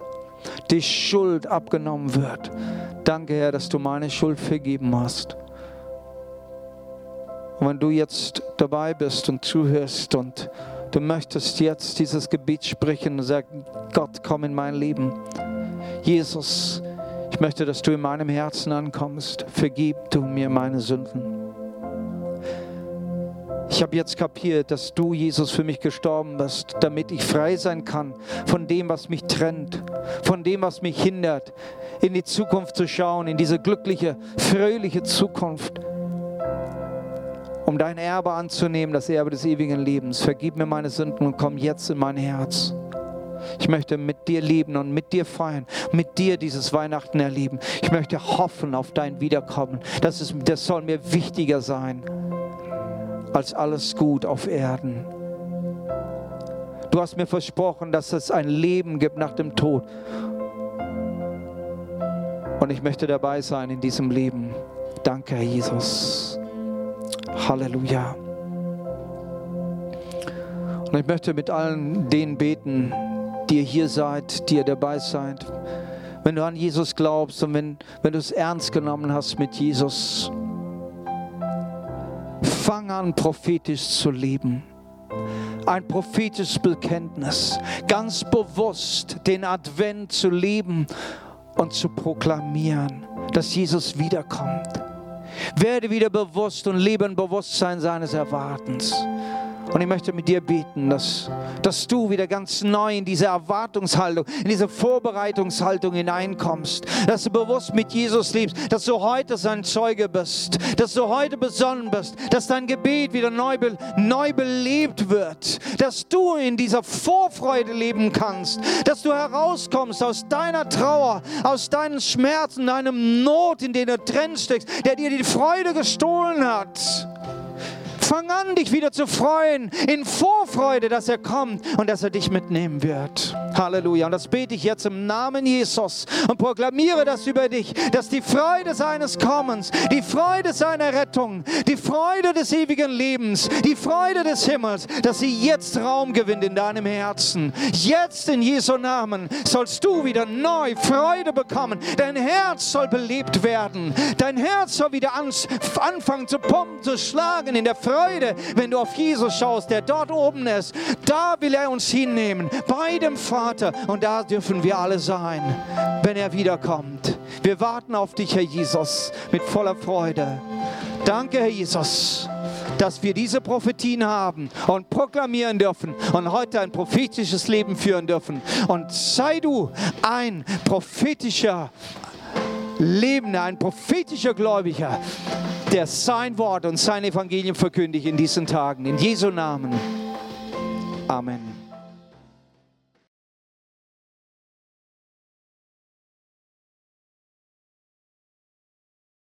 die Schuld abgenommen wird. Danke, Herr, dass du meine Schuld vergeben hast. Und wenn du jetzt dabei bist und zuhörst und du möchtest jetzt dieses Gebet sprechen und sagen, Gott, komm in mein Leben. Jesus, ich möchte, dass du in meinem Herzen ankommst. Vergib du mir meine Sünden. Ich habe jetzt kapiert, dass du, Jesus, für mich gestorben bist, damit ich frei sein kann von dem, was mich trennt, von dem, was mich hindert, in die Zukunft zu schauen, in diese glückliche, fröhliche Zukunft, um dein Erbe anzunehmen, das Erbe des ewigen Lebens. Vergib mir meine Sünden und komm jetzt in mein Herz. Ich möchte mit dir leben und mit dir feiern, mit dir dieses Weihnachten erleben. Ich möchte hoffen auf dein Wiederkommen. Das, ist, das soll mir wichtiger sein als alles Gut auf Erden. Du hast mir versprochen, dass es ein Leben gibt nach dem Tod. Und ich möchte dabei sein in diesem Leben. Danke, Herr Jesus. Halleluja. Und ich möchte mit allen denen beten, die ihr hier seid, die ihr dabei seid. Wenn du an Jesus glaubst und wenn, wenn du es ernst genommen hast mit Jesus, Fang an, prophetisch zu leben. Ein prophetisches Bekenntnis. Ganz bewusst den Advent zu leben und zu proklamieren, dass Jesus wiederkommt. Werde wieder bewusst und lebe im Bewusstsein seines Erwartens. Und ich möchte mit dir beten, dass, dass du wieder ganz neu in diese Erwartungshaltung, in diese Vorbereitungshaltung hineinkommst. Dass du bewusst mit Jesus lebst, dass du heute sein Zeuge bist, dass du heute besonnen bist, dass dein Gebet wieder neu, neu belebt wird, dass du in dieser Vorfreude leben kannst, dass du herauskommst aus deiner Trauer, aus deinen Schmerzen, deinem Not, in den du drin steckst, der dir die Freude gestohlen hat. Fang an, dich wieder zu freuen, in Vorfreude, dass er kommt und dass er dich mitnehmen wird. Halleluja. Und das bete ich jetzt im Namen Jesus und proklamiere das über dich, dass die Freude seines Kommens, die Freude seiner Rettung, die Freude des ewigen Lebens, die Freude des Himmels, dass sie jetzt Raum gewinnt in deinem Herzen. Jetzt in Jesu Namen sollst du wieder neu Freude bekommen. Dein Herz soll belebt werden. Dein Herz soll wieder anfangen zu pumpen, zu schlagen in der Freude Freude, wenn du auf Jesus schaust, der dort oben ist. Da will er uns hinnehmen, bei dem Vater. Und da dürfen wir alle sein, wenn er wiederkommt. Wir warten auf dich, Herr Jesus, mit voller Freude. Danke, Herr Jesus dass wir diese Prophetien haben und proklamieren dürfen und heute ein prophetisches Leben führen dürfen. Und sei du ein prophetischer Lebender, ein prophetischer Gläubiger, der sein Wort und sein Evangelium verkündigt in diesen Tagen. In Jesu Namen. Amen.